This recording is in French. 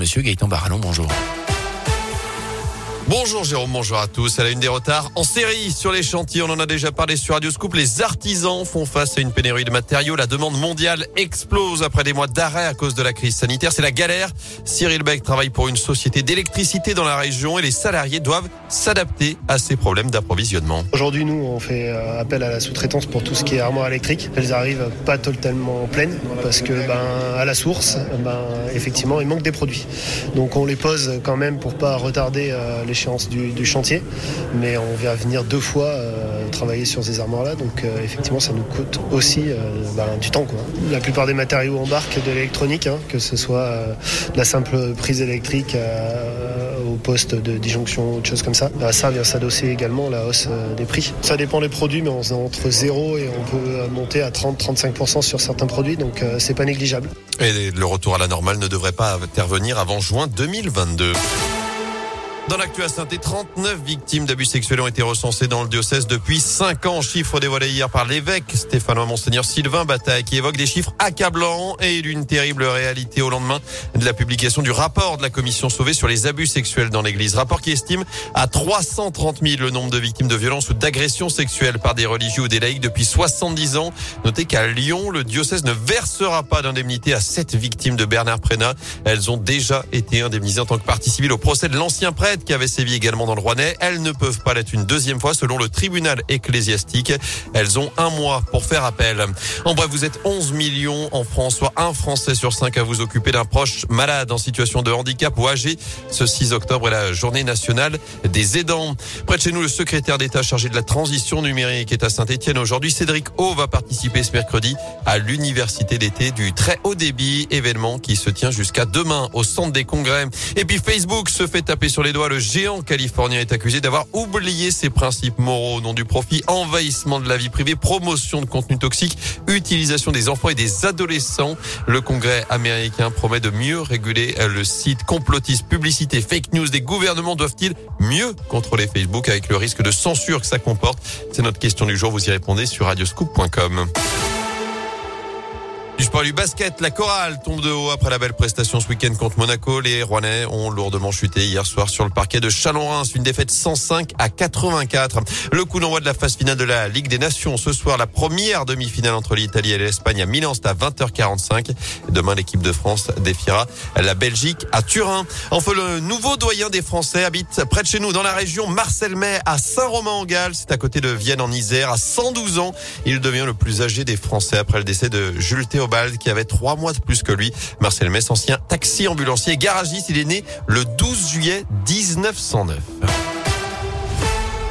monsieur Gaëtan Barallon. Bonjour. Bonjour Jérôme, bonjour à tous. À la une des retards en série sur les chantiers, on en a déjà parlé sur Radio Scoop. Les artisans font face à une pénurie de matériaux. La demande mondiale explose après des mois d'arrêt à cause de la crise sanitaire. C'est la galère. Cyril Beck travaille pour une société d'électricité dans la région et les salariés doivent s'adapter à ces problèmes d'approvisionnement. Aujourd'hui, nous, on fait euh, appel à la sous-traitance pour tout ce qui est armoire électrique. Elles arrivent pas totalement pleines parce que, ben, à la source, ben, effectivement, il manque des produits. Donc, on les pose quand même pour pas retarder euh, du, chantier. Mais on vient venir deux fois euh, travailler sur ces armoires-là. Donc euh, effectivement, ça nous coûte aussi euh, ben, du temps. Quoi. La plupart des matériaux embarquent de l'électronique, hein, que ce soit la simple prise électrique au poste de disjonction, autre chose comme ça. À ça vient s'adosser également la hausse des prix. Ça dépend des produits, mais on est entre 0 et on peut monter à 30-35% sur certains produits, donc c'est pas négligeable. Et le retour à la normale ne devrait pas intervenir avant juin 2022. Dans l'actu à saint 39 victimes d'abus sexuels ont été recensées dans le diocèse depuis 5 ans. Chiffre dévoilé hier par l'évêque Stéphanois Monseigneur Sylvain Bataille qui évoque des chiffres accablants et une terrible réalité au lendemain de la publication du rapport de la commission sauvée sur les abus sexuels dans l'église. Rapport qui estime à 330 000 le nombre de victimes de violences ou d'agressions sexuelles par des religieux ou des laïcs depuis 70 ans. Notez qu'à Lyon, le diocèse ne versera pas d'indemnité à 7 victimes de Bernard Prénat. Elles ont déjà été indemnisées en tant que partie civile au procès de l'ancien prêtre qui avait sévi également dans le Rouennais. Elles ne peuvent pas l'être une deuxième fois selon le tribunal ecclésiastique. Elles ont un mois pour faire appel. En bref, vous êtes 11 millions en France, soit un Français sur cinq à vous occuper d'un proche malade en situation de handicap ou âgé. Ce 6 octobre est la journée nationale des aidants. Près de chez nous, le secrétaire d'État chargé de la transition numérique est à Saint-Etienne aujourd'hui. Cédric O va participer ce mercredi à l'université d'été du très haut débit, événement qui se tient jusqu'à demain au centre des congrès. Et puis Facebook se fait taper sur les doigts le géant californien est accusé d'avoir oublié ses principes moraux au nom du profit, envahissement de la vie privée, promotion de contenu toxique, utilisation des enfants et des adolescents. Le Congrès américain promet de mieux réguler le site complotiste, publicité, fake news. Des gouvernements doivent-ils mieux contrôler Facebook avec le risque de censure que ça comporte? C'est notre question du jour. Vous y répondez sur radioscoop.com. Du sport du basket, la chorale tombe de haut après la belle prestation ce week-end contre Monaco. Les Rouennais ont lourdement chuté hier soir sur le parquet de Chalon-Reims. Une défaite 105 à 84. Le coup d'envoi de la phase finale de la Ligue des Nations ce soir. La première demi-finale entre l'Italie et l'Espagne à Milan. C'est à 20h45. Demain, l'équipe de France défiera la Belgique à Turin. Enfin, le nouveau doyen des Français habite près de chez nous dans la région Marcel May à Saint-Romain-en-Galles. C'est à côté de Vienne en Isère. À 112 ans, il devient le plus âgé des Français après le décès de Jules Qui avait trois mois de plus que lui. Marcel Mess, ancien taxi ambulancier garagiste, il est né le 12 juillet 1909.